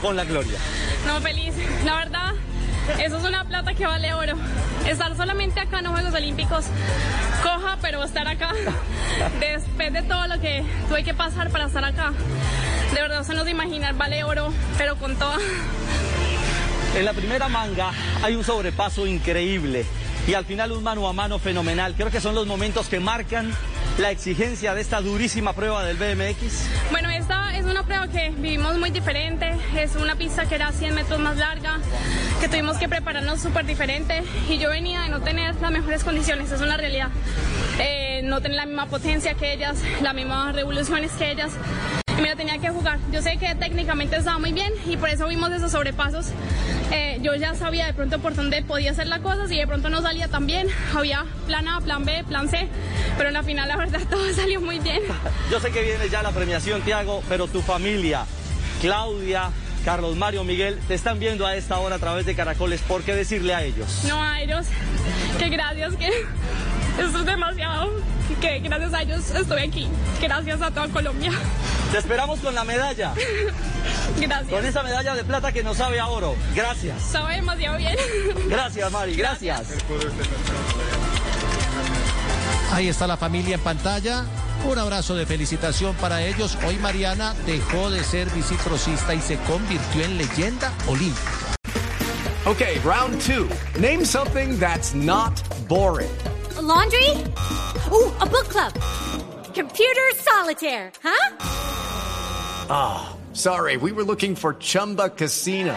con la gloria. No, feliz. La verdad, eso es una plata que vale oro. Estar solamente acá en los Juegos Olímpicos, coja, pero estar acá, después de todo lo que tuve que pasar para estar acá, de verdad se nos imaginar, vale oro, pero con toda. En la primera manga hay un sobrepaso increíble y al final un mano a mano fenomenal. Creo que son los momentos que marcan la exigencia de esta durísima prueba del BMX. Bueno, esta es una prueba que vivimos muy diferente. Es una pista que era 100 metros más larga, que tuvimos que prepararnos súper diferente. Y yo venía de no tener las mejores condiciones, es una realidad. Eh, no tener la misma potencia que ellas, las mismas revoluciones que ellas. Y me la tenía que jugar. Yo sé que técnicamente estaba muy bien y por eso vimos esos sobrepasos. Eh, yo ya sabía de pronto por dónde podía hacer la cosa, si de pronto no salía tan bien. Había plan A, plan B, plan C, pero en la final la verdad todo salió muy bien. Yo sé que viene ya la premiación, Tiago, pero tu familia, Claudia, Carlos Mario, Miguel, te están viendo a esta hora a través de Caracoles. ¿Por qué decirle a ellos? No a ellos, que gracias, que eso es demasiado, que gracias a ellos estoy aquí. Gracias a toda Colombia. Te esperamos con la medalla, con Gracias. esa medalla de plata que nos sabe a oro. Gracias. Sabe demasiado bien. Gracias, Mari, gracias. Ahí está la familia en pantalla. Un abrazo de felicitación para ellos. Hoy Mariana dejó de ser bicicrosista y se convirtió en leyenda olímpica. Okay, round two. Name something that's not boring. A laundry? Ooh, a book club. Computer solitaire, huh? Sorry, we were looking for Chumba Casino.